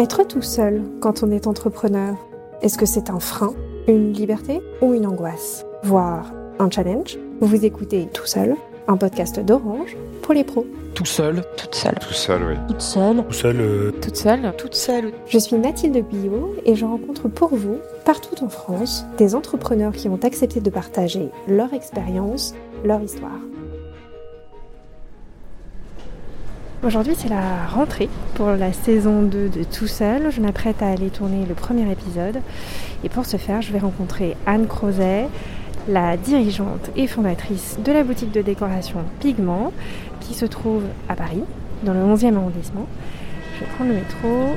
Être tout seul quand on est entrepreneur, est-ce que c'est un frein, une liberté ou une angoisse? Voire un challenge? Vous écoutez Tout seul, un podcast d'Orange pour les pros. Tout seul. Toute seule. Tout seul, oui. Toute seule. Tout seul. euh, Toute seule. Toute seule. Je suis Mathilde Guyot et je rencontre pour vous, partout en France, des entrepreneurs qui ont accepté de partager leur expérience, leur histoire. Aujourd'hui, c'est la rentrée pour la saison 2 de Tout Seul. Je m'apprête à aller tourner le premier épisode. Et pour ce faire, je vais rencontrer Anne Crozet, la dirigeante et fondatrice de la boutique de décoration Pigment, qui se trouve à Paris, dans le 11e arrondissement. Je vais prendre le métro.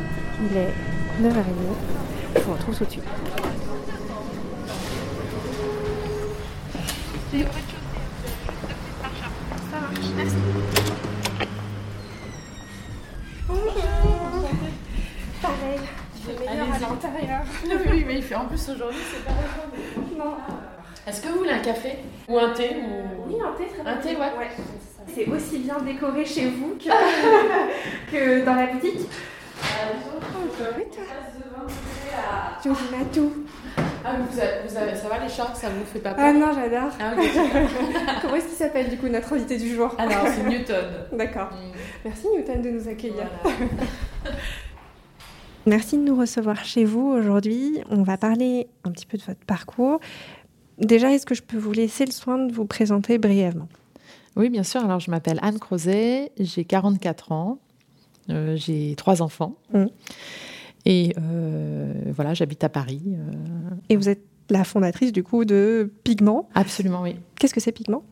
Il est 9h30. Je vous retrouve tout de suite. Pareil, c'est meilleur à l'intérieur. Oui, mais il fait en plus aujourd'hui, c'est pas Non. Est-ce que vous voulez un café Ou un thé ou... Oui, un thé très Un thé, ouais. C'est aussi bien décoré chez vous que, que dans la boutique. Toi. Tu me tout. Ah, mais vous avez, vous avez- ça va les chats Ça vous fait pas peur Ah non, j'adore. Ah. Comment est-ce qu'il s'appelle du coup notre invité du jour Alors, c'est Newton. D'accord. Mm. Merci Newton de nous accueillir. Voilà. Merci de nous recevoir chez vous aujourd'hui. On va parler un petit peu de votre parcours. Déjà, est-ce que je peux vous laisser le soin de vous présenter brièvement? Oui, bien sûr. Alors, je m'appelle Anne Crozet, j'ai 44 ans, euh, j'ai trois enfants. Mhm. Et euh, voilà, j'habite à Paris. euh, Et vous êtes la fondatrice du coup de Pigment? absolument, oui. Qu'est-ce que c'est Pigment?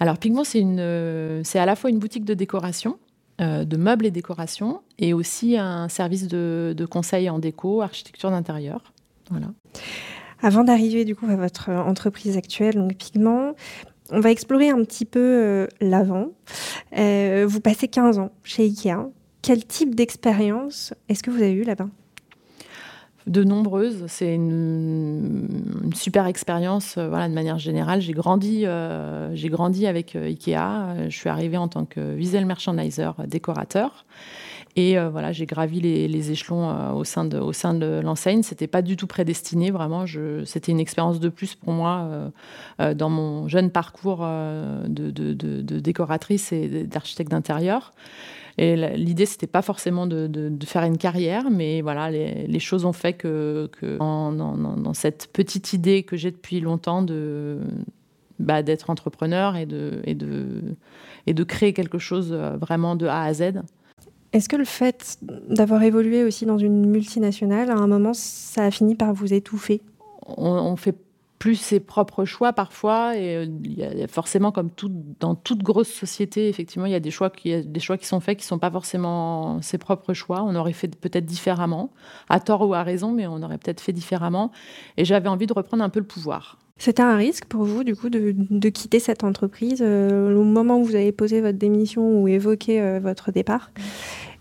Alors, Pigment, c'est à la fois une boutique de décoration, de meubles et décoration, et aussi un service de, de conseil en déco, architecture d'intérieur. Voilà. Avant d'arriver du coup à votre euh, entreprise actuelle, donc Pigment, on va explorer un petit peu euh, l'avant. Euh, vous passez 15 ans chez Ikea. Quel type d'expérience est-ce que vous avez eu là-bas? De nombreuses. C'est une, super expérience. euh, Voilà, de manière générale, j'ai grandi, euh, j'ai grandi avec euh, Ikea. Je suis arrivée en tant que visual merchandiser, décorateur. Et euh, voilà, j'ai gravi les, échelons euh, au sein de, au sein de l'enseigne. C'était pas du tout prédestiné, vraiment. C'était une expérience de plus pour moi euh, dans mon jeune parcours de, décoratrice et d'architecte d'intérieur. Et l'idée, c'était pas forcément de, faire une carrière, mais voilà, les, choses ont fait que, dans, cette petite idée que j'ai depuis longtemps bah, d'être entrepreneur et de, créer quelque chose vraiment de A à Z. Est-ce que le fait d'avoir évolué aussi dans une multinationale, à un moment, ça a fini par vous étouffer? On, on fait plus ses propres choix parfois et euh, forcément comme dans toute grosse société effectivement il y a des choix qui y a des choix qui sont faits qui sont pas forcément ses propres choix. On aurait fait peut-être différemment à tort ou à raison mais on aurait peut-être fait différemment. Et j'avais envie de reprendre un peu le pouvoir C'était un risque pour vous, du coup, de, quitter cette entreprise euh, au moment où vous avez posé votre démission ou évoqué euh, votre départ?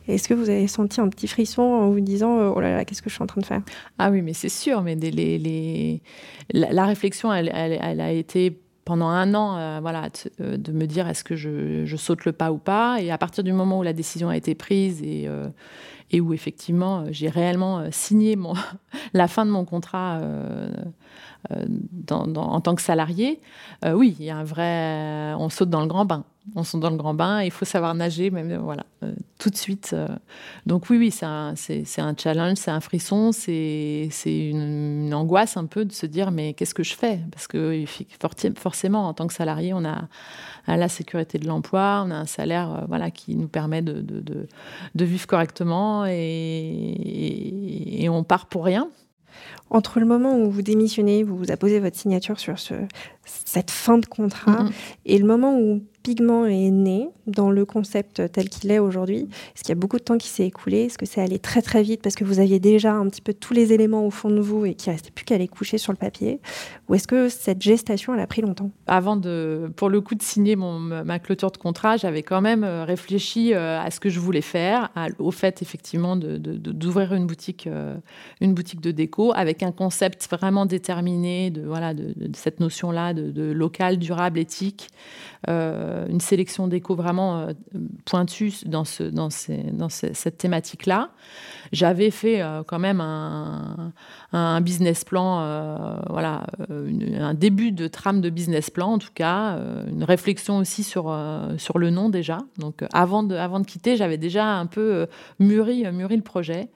Est-ce que vous avez senti un petit frisson en vous disant euh, Oh là là, qu'est-ce que je suis en train de faire? Ah oui, mais c'est sûr, mais la, réflexion, elle, a été pendant un an, voilà, de me dire est-ce que je, saute le pas ou pas? Et à partir du moment où la décision a été prise et, et où effectivement euh, j'ai réellement euh, signé la fin de mon contrat euh, en tant que salarié, oui, il y a un vrai, on saute dans le grand bain. On saute dans le grand bain. Il faut savoir nager, même voilà, tout de suite. donc oui, oui, c'est un, challenge, c'est un frisson, c'est, une, une angoisse un peu de se dire mais qu'est-ce que je fais? Parce que forcément, en tant que salarié, on a à la sécurité de l'emploi, on a un salaire euh, voilà, qui nous permet de, de, de- de vivre correctement et, et- et on part pour rien. Entre le moment où vous démissionnez, vous vous apposez votre signature sur ce, cette fin de contrat, Mhm. et le moment où Pigment est né dans le concept tel qu'il est aujourd'hui, est-ce qu'il y a beaucoup de temps qui s'est écoulé? Est-ce que c'est allé très très vite parce que vous aviez déjà un petit peu tous les éléments au fond de vous et qu'il restait plus qu'à les coucher sur le papier? Ou est-ce que cette gestation, elle a pris longtemps? Avant de, pour le coup, de signer ma clôture de contrat, j'avais quand même euh, réfléchi euh, à ce que je voulais faire, au fait effectivement d'ouvrir une boutique, euh, une boutique de déco avec un concept vraiment déterminé de, voilà, de, cette notion-là de, local, durable, éthique. Une sélection d'éco vraiment pointue dans, cette thématique-là. J'avais fait quand même un, un business plan, voilà, un début de trame de business plan en tout cas, une réflexion aussi sur, sur le nom déjà. Donc avant de, avant de quitter, j'avais déjà un peu mûri, mûri le projet.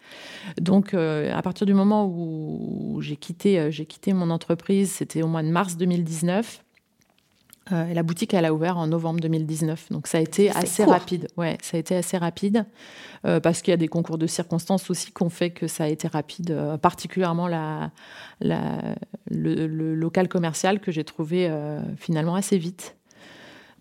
Donc, euh, à partir du moment où j'ai quitté, euh, j'ai quitté mon entreprise, c'était au mois de mars 2019. Euh, et la boutique, elle a ouvert en novembre 2019. Donc, ça a été assez rapide. Ouais, ça a été assez rapide parce qu'il y a des concours de circonstances aussi qui ont fait que ça a été rapide, particulièrement la, le, local commercial que j'ai trouvé finalement assez vite.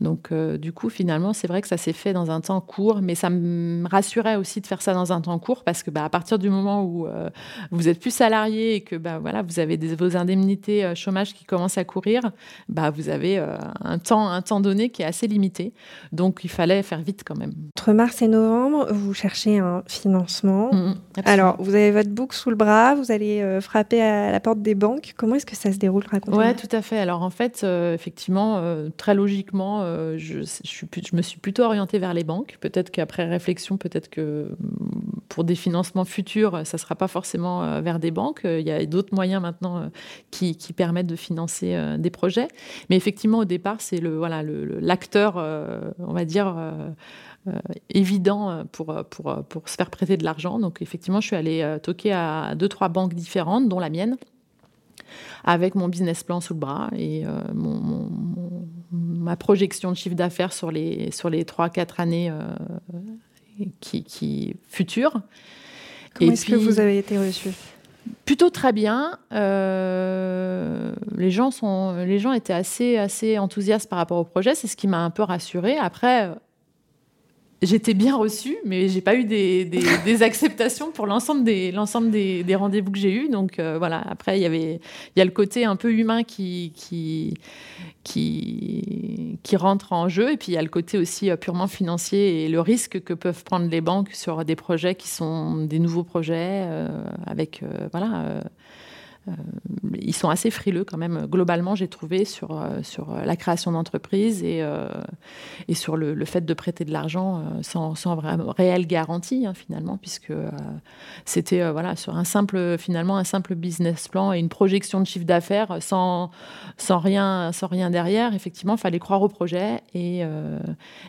Donc, euh, du coup, finalement, c'est vrai que ça s'est fait dans un temps court, mais ça me rassurait aussi de faire ça dans un temps court parce que, bah, à partir du moment où euh, vous êtes plus salarié et que, bah, voilà, vous avez vos indemnités euh, chômage qui commencent à courir, bah, vous avez un temps, un temps donné qui est assez limité. Donc, il fallait faire vite quand même. Entre mars et novembre, vous cherchez un financement. Mmh, mmh, Alors, vous avez votre book sous le bras, vous allez frapper à la porte des banques. Comment est-ce que ça se déroule Oui, tout à fait. Alors, en fait, effectivement, très logiquement, euh, je, me suis plutôt orientée vers les banques. Peut-être qu'après réflexion, peut-être que mm, pour des financements futurs, ça ne sera pas forcément euh, vers des banques. Il y a d'autres moyens maintenant euh, qui, permettent de financer des projets. Mais effectivement, au départ, c'est le voilà l'acteur, on va dire. évident pour, pour, pour se faire prêter de l'argent. Donc effectivement, je suis allée toquer à deux, trois banques différentes, dont la mienne, avec mon business plan sous le bras et mon, ma projection de chiffre d'affaires sur les, sur les 3-4 années euh, qui, qui, futures. Comment est-ce que vous avez été reçu? Plutôt très bien. Euh, les, gens sont, les gens étaient assez, assez enthousiastes par rapport au projet. C'est ce qui m'a un peu rassurée. Après, j'étais bien reçue, mais j'ai pas eu des, des, acceptations pour l'ensemble des, l'ensemble des, des rendez-vous que j'ai eus. Donc euh, voilà, après, il y avait il y a le côté un peu humain qui, qui, qui, qui rentre en jeu, et puis il y a le côté aussi euh, purement financier et le risque que peuvent prendre les banques sur des projets qui sont des nouveaux projets, euh, avec voilà ils sont assez frileux quand même. Globalement, j'ai trouvé sur, euh, sur la création d'entreprises et, euh, et sur le, fait de prêter de l'argent sans, sans réelle garantie hein, finalement, puisque c'était voilà sur un simple finalement un simple business plan et une projection de chiffre d'affaires sans, sans rien sans rien derrière. Effectivement, il fallait croire au projet et,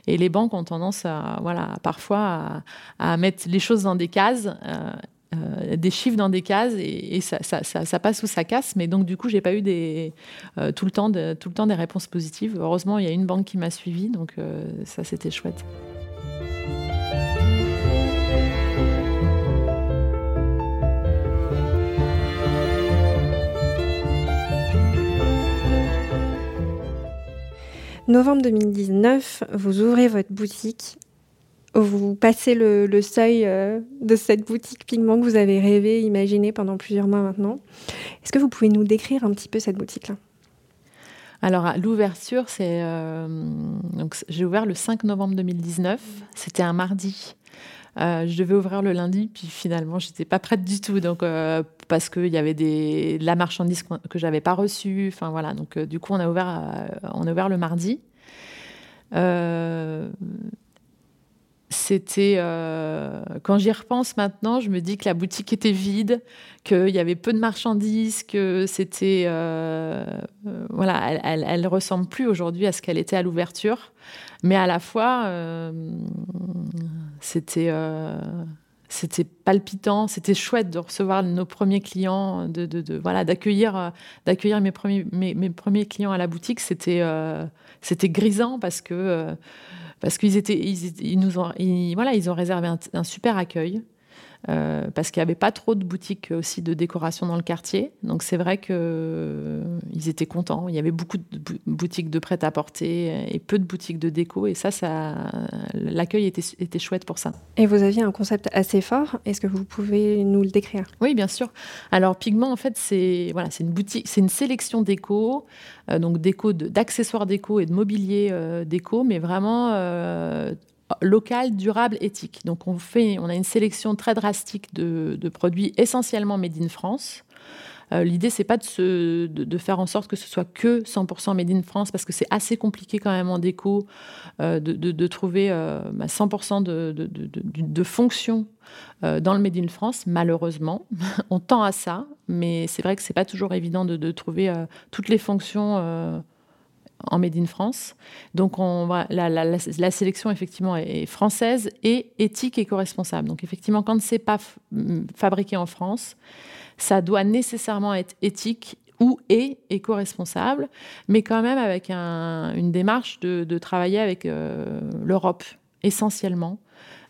et les banques ont tendance à voilà parfois à mettre les choses dans des cases euh, des chiffres dans des cases et, ça, passe ou ça casse. Mais donc, du coup, j'ai pas eu des, euh, tout, le temps tout le temps des réponses positives. Heureusement, il y a une banque qui m'a suivi, donc euh, ça, c'était chouette. Novembre 2019, vous ouvrez votre boutique vous passez le, seuil euh, de cette boutique pigment que vous avez rêvé, imaginé pendant plusieurs mois maintenant. Est-ce que vous pouvez nous décrire un petit peu cette boutique-là? Alors, l'ouverture, c'est. Euh, j'ai ouvert le 5 novembre 2019. C'était un mardi. Euh, je devais ouvrir le lundi, puis finalement, j'étais pas prête du tout. Donc, parce qu'il y avait des, de la marchandise que j'avais pas reçue. Enfin, voilà. Donc, du coup, on a ouvert, on a ouvert le mardi c'était euh, quand j'y repense maintenant, je me dis que la boutique était vide, qu'il y avait peu de marchandises, que c'était euh, euh, voilà, elle, ressemble plus aujourd'hui à ce qu'elle était à l'ouverture, mais à la fois c'était c'était palpitant, c'était chouette de recevoir nos premiers clients, de, voilà, d'accueillir, d'accueillir mes premiers, mes, premiers clients à la boutique. C'était, c'était grisant parce que parce qu'ils étaient, ils, nous ont, voilà, ils ont réservé un super accueil. Euh, parce qu'il n'y avait pas trop de boutiques aussi de décoration dans le quartier. Donc c'est vrai qu'ils euh, étaient contents. Il y avait beaucoup de boutiques de prêt-à-porter et peu de boutiques de déco. Et ça, ça l'accueil était, était chouette pour ça. Et vous aviez un concept assez fort. Est-ce que vous pouvez nous le décrire? Oui, bien sûr. Alors Pigment, en fait, c'est voilà, c'est une boutique, c'est une sélection déco, euh, donc déco d'accessoires déco et de mobilier déco, mais vraiment local, durable, éthique. Donc on fait, on a une sélection très drastique de, produits essentiellement made in France. Euh, L'idée, c'est pas de, faire en sorte que ce soit que 100% made in France, parce que c'est assez compliqué quand même en déco euh, de, trouver 100% euh, bah, de, de, fonctions dans le made in France. Malheureusement, on tend à ça, mais c'est vrai que c'est pas toujours évident de, trouver toutes les fonctions en Made in France. Donc on, la, sélection effectivement est française et éthique et éco-responsable. Donc effectivement, quand c'est pas fabriqué en France, ça doit nécessairement être éthique ou et éco-responsable, mais quand même avec une démarche de, travailler avec euh, l'Europe essentiellement,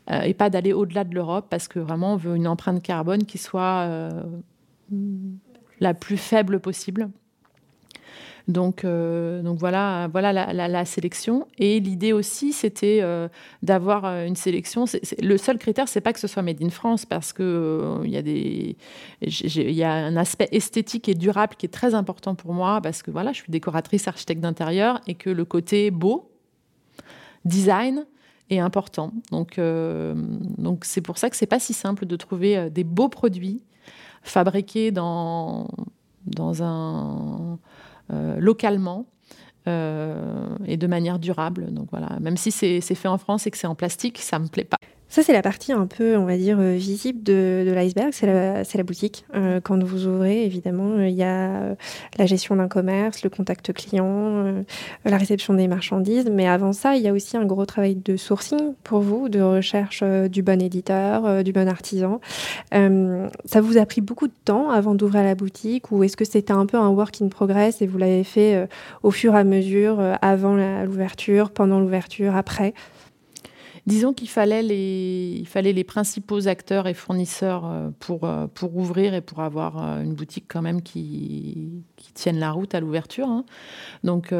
euh, et pas d'aller au-delà de l'Europe, parce que vraiment on veut une empreinte carbone qui soit euh, la plus faible possible. Donc, euh, donc voilà, voilà la, sélection. Et l'idée aussi, c'était euh, d'avoir euh, une sélection. le seul critère, c'est pas que ce soit made in France, parce que il y a des, il y a un aspect esthétique et durable qui est très important pour moi, parce que voilà, je suis décoratrice, architecte d'intérieur, et que le côté beau, design, est important. Donc, donc c'est pour ça que c'est pas si simple de trouver des beaux produits fabriqués dans dans un localement. Euh, et de manière durable. Donc voilà, même si c'est fait en France et que c'est en plastique, ça me plaît pas. Ça, c'est la partie un peu, on va dire, euh, visible de, l'iceberg, c'est la, la, boutique. Euh, quand vous ouvrez, évidemment, euh, il y a la gestion d'un commerce, le contact client, la réception des marchandises. Mais avant ça, il y a aussi un gros travail de sourcing pour vous, de recherche du bon éditeur, du bon artisan. ça vous a pris beaucoup de temps avant d'ouvrir la boutique ou est-ce que c'était un peu un work in progress et vous l'avez fait au fur et à mesure, avant l'ouverture, pendant l'ouverture, après? Disons qu'il fallait les, il fallait les principaux acteurs et fournisseurs euh, pour, euh, pour ouvrir et pour avoir euh, une boutique quand même qui, qui tienne la route à l'ouverture. Hein. Donc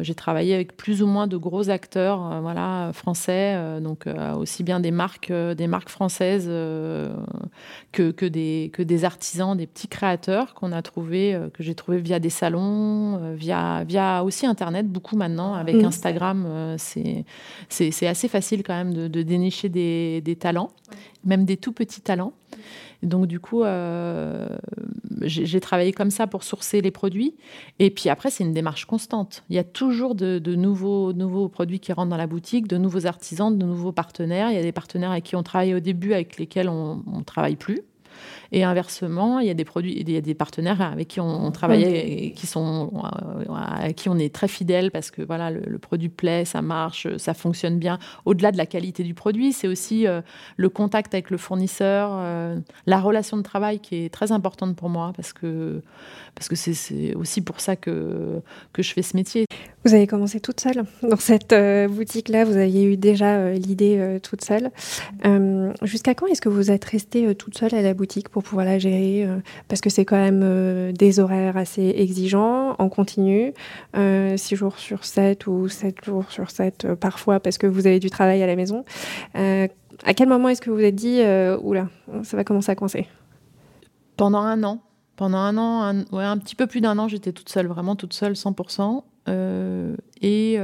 j'ai travaillé avec plus ou moins de gros acteurs voilà, français, donc aussi bien des marques, des marques françaises que, que, des, que des artisans, des petits créateurs qu'on a trouvé, que j'ai trouvé via des salons, via, via aussi Internet, beaucoup maintenant, avec mmh. Instagram. c'est c'est assez facile quand même de, dénicher des, talents, même des tout petits talents. Donc du coup, euh, j'ai travaillé comme ça pour sourcer les produits. Et puis après, c'est une démarche constante. Il y a toujours de, nouveaux, nouveaux produits qui rentrent dans la boutique, de nouveaux artisans, de nouveaux partenaires. Il y a des partenaires avec qui on travaille au début, avec lesquels on ne travaille plus. Et inversement, il y a des produits, il y a des partenaires avec qui on, travaille et qui sont, euh, à qui on est très fidèle parce que voilà, le, produit plaît, ça marche, ça fonctionne bien. Au-delà de la qualité du produit, c'est aussi euh, le contact avec le fournisseur, euh, la relation de travail qui est très importante pour moi parce que parce que c'est aussi pour ça que que je fais ce métier. Vous avez commencé toute seule dans cette boutique-là. Vous aviez eu déjà l'idée toute seule. Jusqu'à quand est-ce que vous êtes restée toute seule à la boutique pour pouvoir la gérer euh, Parce que c'est quand même euh, des horaires assez exigeants, en continu, 6 euh, jours sur 7 ou 7 jours sur 7 parfois parce que vous avez du travail à la maison. à quel moment est-ce que vous vous êtes dit, oula, ça va commencer à coincer? Pendant un an. Pendant un an, un petit peu plus d'un an, j'étais toute seule, vraiment toute seule, 100%. Et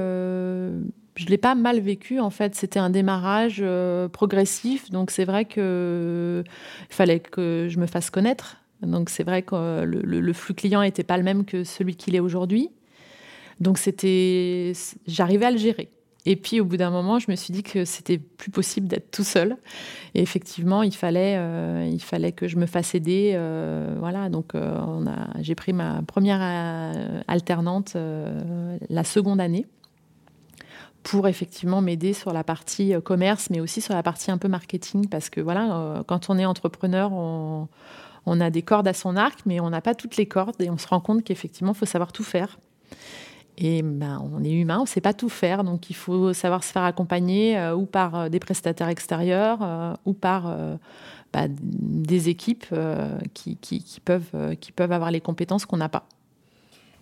je l'ai pas mal vécu en fait. C'était un démarrage euh, progressif, donc c'est vrai que fallait que je me fasse connaître. Donc c'est vrai que le, flux client n'était pas le même que celui qu'il est aujourd'hui. Donc c'était, j'arrivais à le gérer. Et puis au bout d'un moment, je me suis dit que c'était plus possible d'être tout seul. Et effectivement, il fallait, euh, il fallait que je me fasse aider. Euh, voilà, donc on a, j'ai pris ma première alternante la seconde année pour effectivement m'aider sur la partie euh, commerce, mais aussi sur la partie un peu marketing, parce que voilà, euh, quand on est entrepreneur, on, a des cordes à son arc, mais on n'a pas toutes les cordes, et on se rend compte qu'effectivement, il faut savoir tout faire. Et ben, on est humain, on ne sait pas tout faire, donc il faut savoir se faire accompagner euh, ou par des prestataires extérieurs ou par bah, des équipes qui, peuvent, avoir les compétences qu'on n'a pas.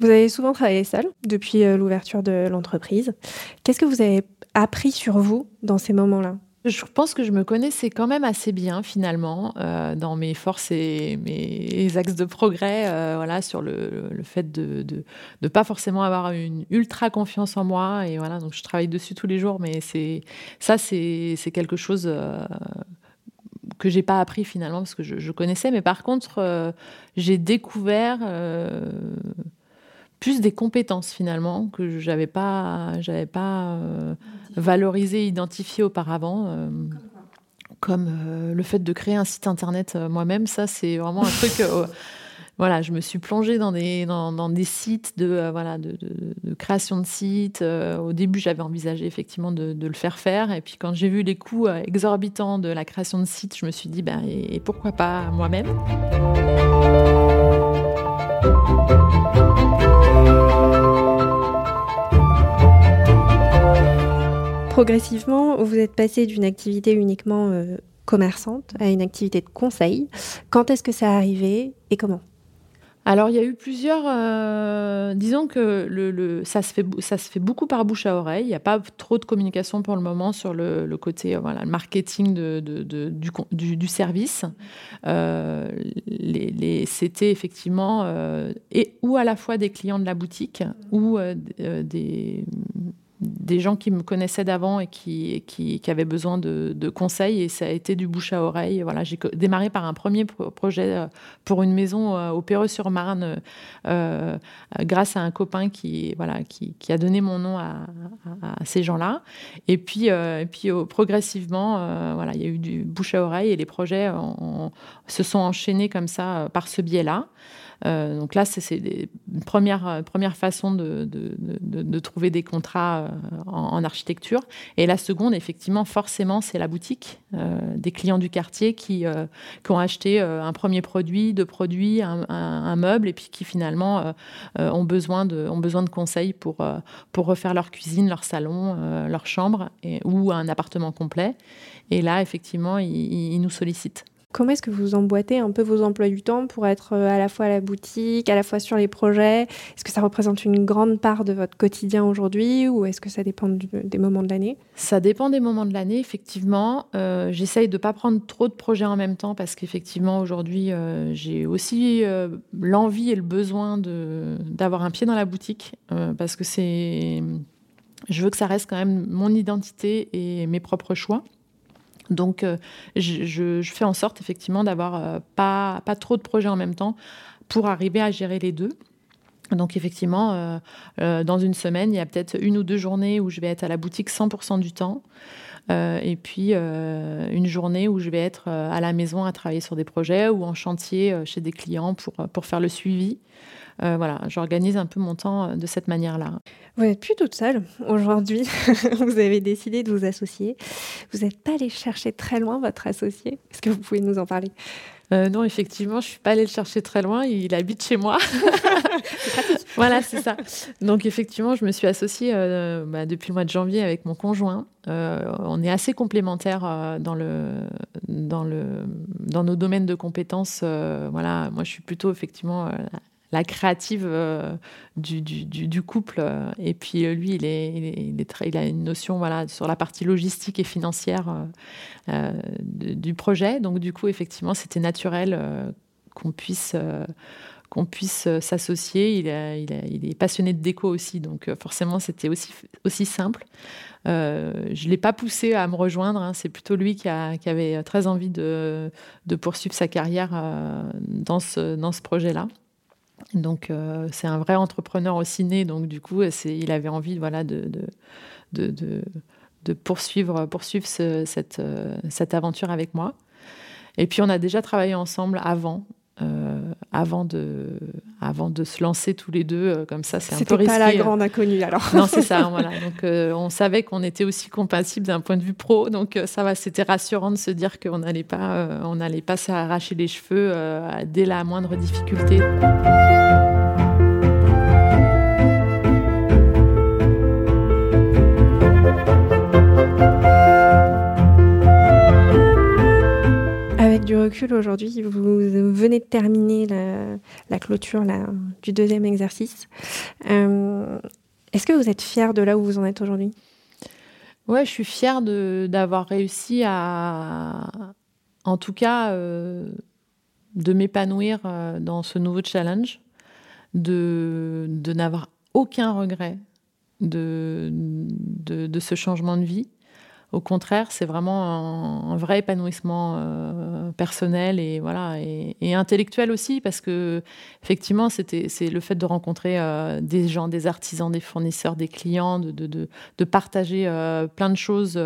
Vous avez souvent travaillé seul depuis euh, l'ouverture de l'entreprise. Qu'est-ce que vous avez appris sur vous dans ces moments-là? Je pense que je me connaissais quand même assez bien finalement euh, dans mes forces et mes axes de progrès, euh, voilà, sur le, fait de, ne pas forcément avoir une ultra confiance en moi et voilà, donc je travaille dessus tous les jours, mais c'est ça c'est quelque chose que j'ai pas appris finalement parce que je, connaissais. Mais par contre, j'ai découvert plus des compétences finalement que j'avais pas, j'avais pas valorisé, identifié auparavant. comme le fait de créer un site internet moi-même, ça c'est vraiment un truc voilà, je me suis plongée dans des, dans, des sites de, euh, voilà, de, création de sites. Euh, au début, j'avais envisagé effectivement de, le faire faire. Et puis quand j'ai vu les coûts euh, exorbitants de la création de sites, je me suis dit, ben, et, pourquoi pas moi-même? Progressivement, vous êtes passé d'une activité uniquement commerçante à une activité de conseil. Quand est-ce que ça est arrivé et comment? Alors, il y a eu plusieurs. Euh, disons que ça, se fait, ça se fait beaucoup par bouche à oreille. Il n'y a pas trop de communication pour le moment sur le, côté euh, marketing du, service. Euh, C'était effectivement et, ou à la fois des clients de la boutique ou des des gens qui me connaissaient d'avant et qui, qui, avaient besoin de, conseils et ça a été du bouche à oreille. Voilà, j'ai démarré par un premier projet euh, pour une maison euh, au Perreux-sur-Marne euh, grâce à un copain qui, voilà, qui, a donné mon nom à, ces gens-là. Et puis, et puis progressivement, voilà, il y a eu du bouche à oreille et les projets se sont enchaînés comme ça par ce biais-là. Euh, donc là, c'est une première, première façon de, de, trouver des contrats euh, en, architecture. Et la seconde, effectivement, forcément, c'est la boutique euh, des clients du quartier qui, qui ont acheté un premier produit, deux produits, un, meuble, et puis qui finalement ont, besoin de, ont besoin de conseils pour, pour refaire leur cuisine, leur salon, leur chambre ou un appartement complet. Et là, effectivement, ils nous sollicitent. Comment est-ce que vous emboîtez un peu vos emplois du temps pour être euh, à la fois à la boutique, à la fois sur les projets? Est-ce que ça représente une grande part de votre quotidien aujourd'hui ou est-ce que ça dépend des moments de l'année? Ça dépend des moments de l'année, effectivement. Euh, j'essaye de ne pas prendre trop de projets en même temps parce qu'effectivement, aujourd'hui, euh, j'ai aussi l'envie et le besoin d'avoir un pied dans la boutique parce que c'est... Je veux que ça reste quand même mon identité et mes propres choix. Donc, euh, je, fais en sorte effectivement d'avoir euh, pas, pas trop de projets en même temps pour arriver à gérer les deux. Donc effectivement, euh, dans une semaine, il y a peut-être une ou deux journées où je vais être à la boutique 100% du temps. et puis une journée où je vais être à la maison à travailler sur des projets ou en chantier chez des clients pour, pour faire le suivi. Euh, voilà, j'organise un peu mon temps euh, de cette manière-là. Vous n'êtes plus toute seule aujourd'hui. vous avez décidé de vous associer. Vous n'êtes pas allé chercher très loin votre associé. Est-ce que vous pouvez nous en parler? Euh, non, effectivement, je suis pas allée le chercher très loin. Il habite chez moi. voilà, c'est ça. Donc, effectivement, je me suis associée bah, depuis le mois de janvier avec mon conjoint. on est assez complémentaires dans, le, dans, le, dans nos domaines de compétences. voilà, moi, je suis plutôt effectivement la créative euh, du, couple. Et puis euh, lui, il, est, a une notion voilà, sur la partie logistique et financière euh, du projet. Donc du coup, effectivement, c'était naturel qu'on puisse qu'on puisse s'associer. Il, est passionné de déco aussi, donc forcément c'était aussi, aussi simple. je ne l'ai pas poussé à me rejoindre, hein. c'est plutôt lui qui, avait très envie de, poursuivre sa carrière dans ce, dans ce projet-là. Donc euh, c'est un vrai entrepreneur au ciné, donc du coup il avait envie voilà, de, de, de, de poursuivre, poursuivre cette, euh, cette aventure avec moi. Et puis on a déjà travaillé ensemble avant, euh, avant, de, avant de se lancer tous les deux euh, comme ça. C'est un peu risqué. pas la euh. grande inconnue alors. non, c'est ça. voilà. Donc on savait qu'on était aussi compatibles d'un point de vue pro. Donc ça va, c'était rassurant de se dire qu'on n'allait pas, on n'allait pas s'arracher les cheveux dès la moindre difficulté. du recul aujourd'hui, vous venez de terminer la, clôture du deuxième exercice. Euh, est-ce que vous êtes fier de là où vous en êtes aujourd'hui? Ouais, je suis fière d'avoir réussi à, en tout cas, euh, de m'épanouir euh, dans ce nouveau challenge, de, de n'avoir aucun regret de, de, ce changement de vie Au contraire, c'est vraiment un, vrai épanouissement euh, personnel et voilà et, intellectuel aussi parce que effectivement c'était c'est le fait de rencontrer euh, des gens, des artisans, des fournisseurs, des clients, de, partager euh, plein de choses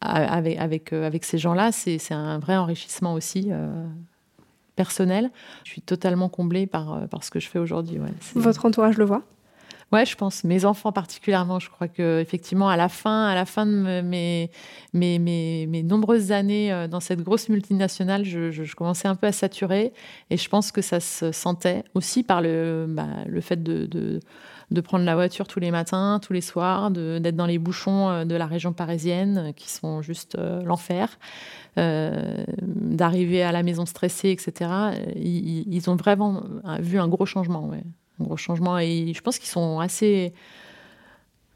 avec avec ces gens-là, c'est un vrai enrichissement aussi personnel. Je suis totalement comblée par par ce que je fais aujourd'hui. Votre entourage le voit? Ouais, je pense. Mes enfants particulièrement, je crois que effectivement, à la fin, à la fin de mes, mes, mes, mes nombreuses années euh, dans cette grosse multinationale, je, commençais un peu à saturer. Et je pense que ça se sentait aussi par le, bah, le fait de, de, prendre la voiture tous les matins, tous les soirs, d'être dans les bouchons euh, de la région parisienne euh, qui sont juste l'enfer. D'arriver à la maison stressée, etc. Ils, ont vraiment vu un gros changement. Gros changement. Et je pense qu'ils sont assez,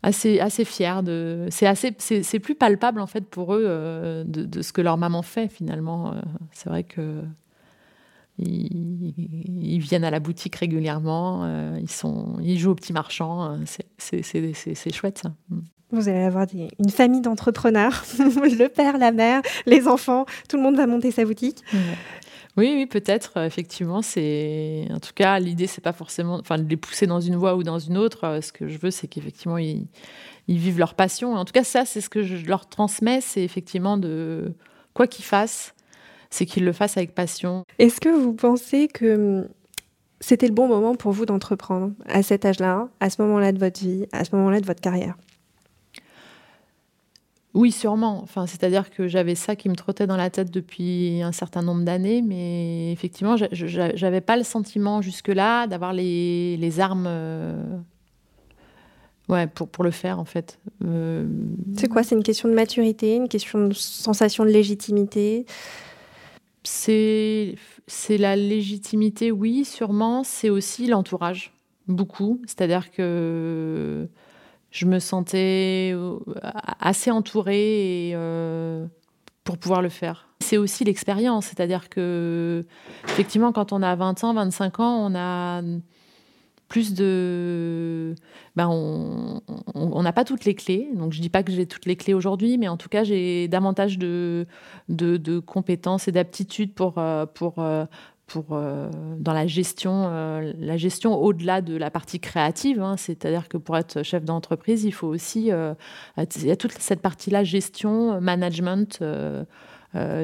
assez, assez fiers de. C'est assez, c'est plus palpable en fait pour eux euh, de, de, ce que leur maman fait finalement. Euh, c'est vrai que ils, viennent à la boutique régulièrement. Euh, ils sont, ils jouent au petit marchand. C'est chouette ça. Mm. Vous allez avoir une famille d'entrepreneurs, le père, la mère, les enfants, tout le monde va monter sa boutique. Oui, oui, peut-être. Euh, effectivement, c'est. En tout cas, l'idée, c'est pas forcément, enfin, de les pousser dans une voie ou dans une autre. Euh, ce que je veux, c'est qu'effectivement, ils... vivent leur passion. En tout cas, ça, c'est ce que je leur transmets, c'est effectivement de quoi qu'ils fassent, c'est qu'ils le fassent avec passion. Est-ce que vous pensez que c'était le bon moment pour vous d'entreprendre à cet âge-là, à ce moment-là de votre vie, à ce moment-là de votre carrière? Oui, sûrement. Enfin, c'est-à-dire que j'avais ça qui me trottait dans la tête depuis un certain nombre d'années, mais effectivement, je n'avais pas le sentiment jusque-là d'avoir les, les, armes euh, ouais, pour, pour le faire, en fait. Euh, c'est quoi? C'est une question de maturité, une question de sensation de légitimité? C'est la légitimité, oui, sûrement. C'est aussi l'entourage, beaucoup. C'est-à-dire que je me sentais euh, assez entourée euh, pour pouvoir le faire. C'est aussi l'expérience, c'est-à-dire que effectivement, quand on a 20 ans, 25 ans, on a plus de, ben on n'a pas toutes les clés. Donc je dis pas que j'ai toutes les clés aujourd'hui, mais en tout cas j'ai davantage de, de, de compétences et d'aptitudes pour euh, pour euh, dans la gestion, euh, la gestion au-delà de la partie créative. Hein. C'est-à-dire que pour être chef d'entreprise, il faut aussi, euh, il y a toute cette partie-là, gestion, management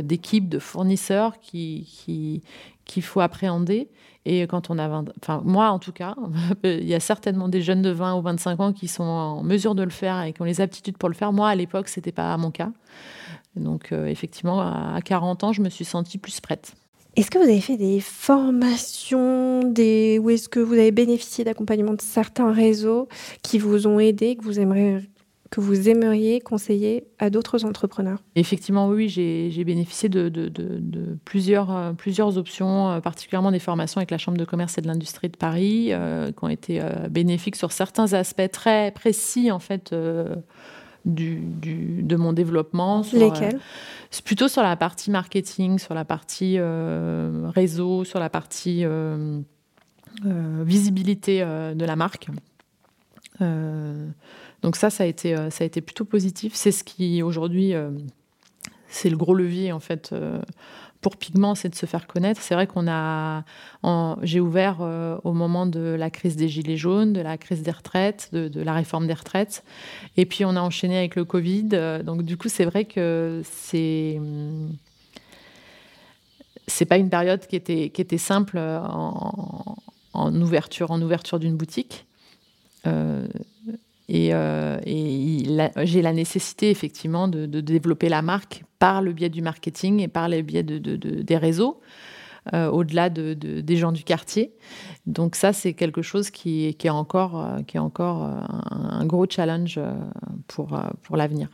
d'équipes, de fournisseurs qui, qui, qu'il faut appréhender. Et quand on a 20, enfin moi en tout cas, il y a certainement des jeunes de 20 ou 25 ans qui sont en mesure de le faire et qui ont les aptitudes pour le faire. Moi à l'époque, c'était pas mon cas. Donc effectivement, à 40 ans, je me suis sentie plus prête. Est-ce que vous avez fait des formations ou est-ce que vous avez bénéficié d'accompagnement de certains réseaux qui vous ont aidé, que vous aimeriez que vous aimeriez conseiller à d'autres entrepreneurs? Effectivement, oui, j'ai bénéficié de, euh, plusieurs options, euh, particulièrement des formations avec la Chambre de commerce et de l'industrie de Paris, euh, qui ont été bénéfiques sur certains aspects très précis, en fait du, de mon développement. Lesquels? C'est plutôt sur la partie marketing, sur la partie euh, réseau, sur la partie euh, euh, visibilité de la marque. donc ça, ça a été, ça a été plutôt positif. C'est ce qui aujourd'hui, c'est le gros levier en fait pour Pigment, c'est de se faire connaître. C'est vrai qu'on a, j'ai ouvert euh, au moment de la crise des gilets jaunes, de la crise des retraites, de, la réforme des retraites, et puis on a enchaîné avec le Covid. Euh, donc du coup, c'est vrai que c'est c'est pas une période qui était simple en, en ouverture en ouverture d'une boutique. Euh, et, euh, j'ai la nécessité effectivement de, développer la marque par le biais du marketing et par le biais de, des réseaux, euh, au-delà des gens du quartier. Donc ça, c'est quelque chose qui, est encore, euh, un, gros challenge pour, l'avenir.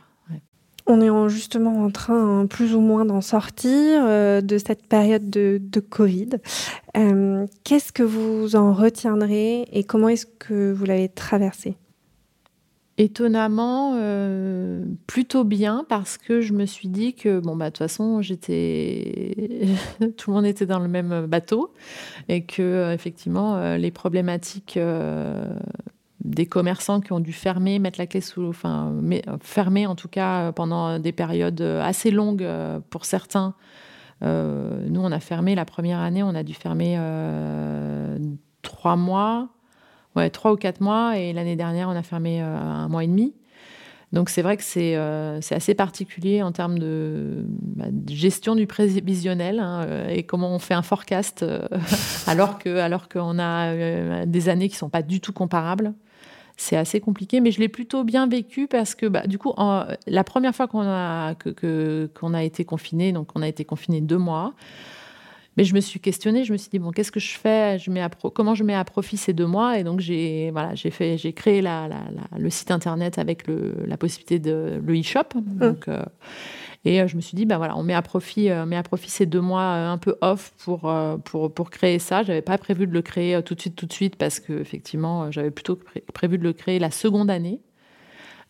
On est justement en train, hein, plus ou moins, d'en sortir de cette période de, Covid. Qu'est-ce que vous en retiendrez et comment est-ce que vous l'avez traversé Étonnamment, euh, plutôt bien parce que je me suis dit que bon bah de toute façon j'étais tout le monde était dans le même bateau et que euh, effectivement euh, les problématiques des commerçants qui ont dû fermer, mettre la clé sous, enfin, fermer en tout cas pendant des périodes assez longues pour certains. nous, on a fermé la première année, on a dû fermer trois mois, ouais, trois ou quatre mois, et l'année dernière, on a fermé un mois et demi. Donc c'est vrai que c'est euh, assez particulier en termes de, bah, gestion du prévisionnel hein, euh, et comment on fait un forecast euh, alors qu'on alors qu'on a des années qui sont pas du tout comparables. C'est assez compliqué, mais je l'ai plutôt bien vécu parce que bah, du coup, la première fois qu'on a, que, a été confiné, donc on a été confiné deux mois, mais je me suis questionnée, je me suis dit, bon, qu'est-ce que je fais? Je mets à Comment je mets à profit ces deux mois? Et donc, j'ai voilà, fait, créé la, le site internet avec le, la possibilité de le e-shop. Mmh. Euh, et euh, je me suis dit, ben voilà, on met à profit, euh, met à profit ces deux mois un peu off pour, pour, pour créer ça. Je n'avais pas prévu de le créer tout de suite, tout de suite, parce que effectivement, j'avais plutôt prévu de le créer la seconde année.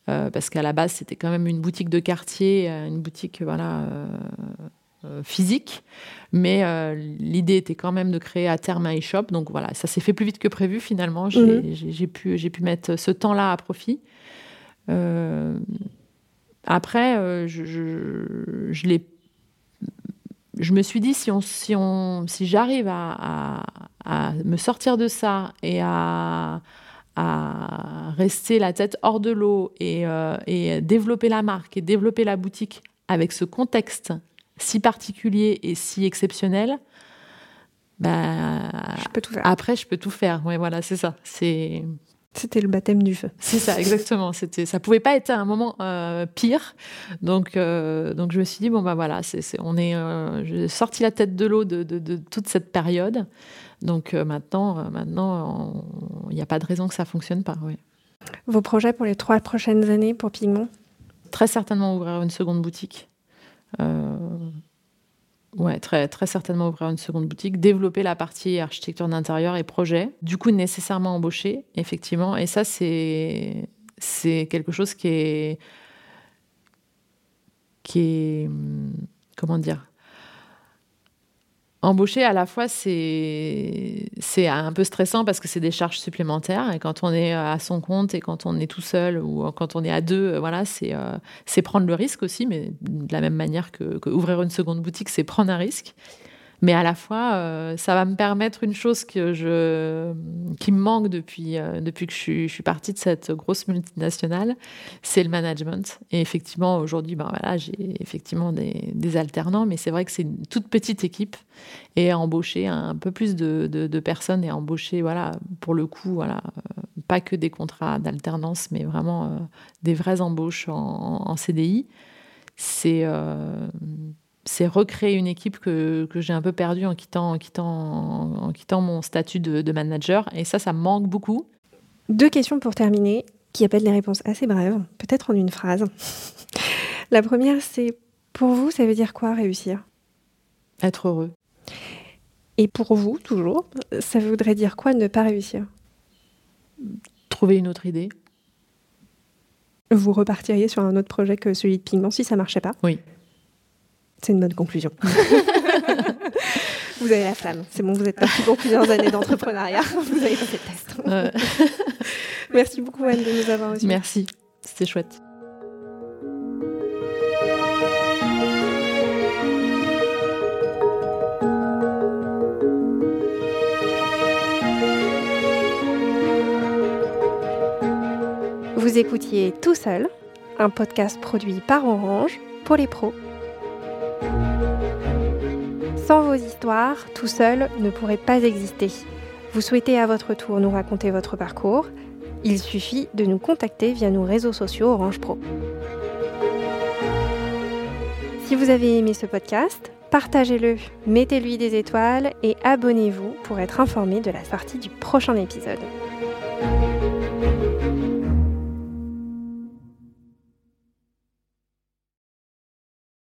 parce qu'à la base, c'était quand même une boutique de quartier, une boutique voilà, euh, physique. Mais euh, l'idée était quand même de créer à terme un e-shop. Donc voilà, ça s'est fait plus vite que prévu finalement. J'ai mhm. pu, pu mettre ce temps-là à profit. Euh, après, je, je, je, je, me suis dit, si, on, si, on, si j'arrive à, à, me sortir de ça et à, à rester la tête hors de l'eau et, et développer la marque et développer la boutique avec ce contexte si particulier et si exceptionnel, bah, je peux tout faire. Après, je peux tout faire. Ouais, voilà, c'est ça. C'est. C'était le baptême du feu. C'est ça, exactement. C'était, ça pouvait pas être un moment euh, pire. Donc, euh, donc je me suis dit bon bah voilà, c'est, on est, euh, j'ai sorti la tête de l'eau de, de, toute cette période. Donc maintenant, maintenant, il n'y a pas de raison que ça fonctionne pas. Ouais. Vos projets pour les trois prochaines années pour Pigmont Très certainement ouvrir une seconde boutique. Euh, ouais, très, très certainement ouvrir une seconde boutique, développer la partie architecture d'intérieur et projet. Du coup, nécessairement embaucher, effectivement. Et ça, c'est, c'est quelque chose qui est, qui est, comment dire, Embaucher, à la fois, c'est un peu stressant parce que c'est des charges supplémentaires. Et quand on est à son compte et quand on est tout seul ou quand on est à deux, euh, voilà, euh, c'est prendre le risque aussi. Mais de la même manière que, que ouvrir une seconde boutique, c'est prendre un risque. Mais à la fois, euh, ça va me permettre une chose que je, qui me manque depuis, euh, depuis que je suis, je suis, partie de cette grosse multinationale, c'est le management. Et effectivement, aujourd'hui, ben voilà, j'ai effectivement des, des, alternants, mais c'est vrai que c'est une toute petite équipe et embaucher un peu plus de, de, personnes et embaucher, voilà, pour le coup, voilà, euh, pas que des contrats d'alternance, mais vraiment des vraies embauches en, en CDI, c'est c'est recréer une équipe que, j'ai un peu perdue en quittant, en quittant, en quittant mon statut de, manager. Et ça, ça me manque beaucoup. Deux questions pour terminer, qui appellent des réponses assez brèves, peut-être en une phrase. La première, c'est pour vous, ça veut dire quoi réussir? Être heureux. Et pour vous, toujours, ça voudrait dire quoi ne pas réussir? Trouver une autre idée. Vous repartiriez sur un autre projet que celui de Pigment si ça marchait pas? Oui. C'est une bonne conclusion. vous avez la flamme. C'est bon, vous êtes parti pour plusieurs années d'entrepreneuriat. Vous avez fait le test. Merci beaucoup, Anne, de nous avoir reçus. Merci. C'était chouette. Vous écoutiez Tout seul, un podcast produit par Orange pour les pros. Sans vos histoires, tout seul ne pourrait pas exister. Vous souhaitez à votre tour nous raconter votre parcours Il suffit de nous contacter via nos réseaux sociaux Orange Pro. Si vous avez aimé ce podcast, partagez-le, mettez-lui des étoiles et abonnez-vous pour être informé de la sortie du prochain épisode.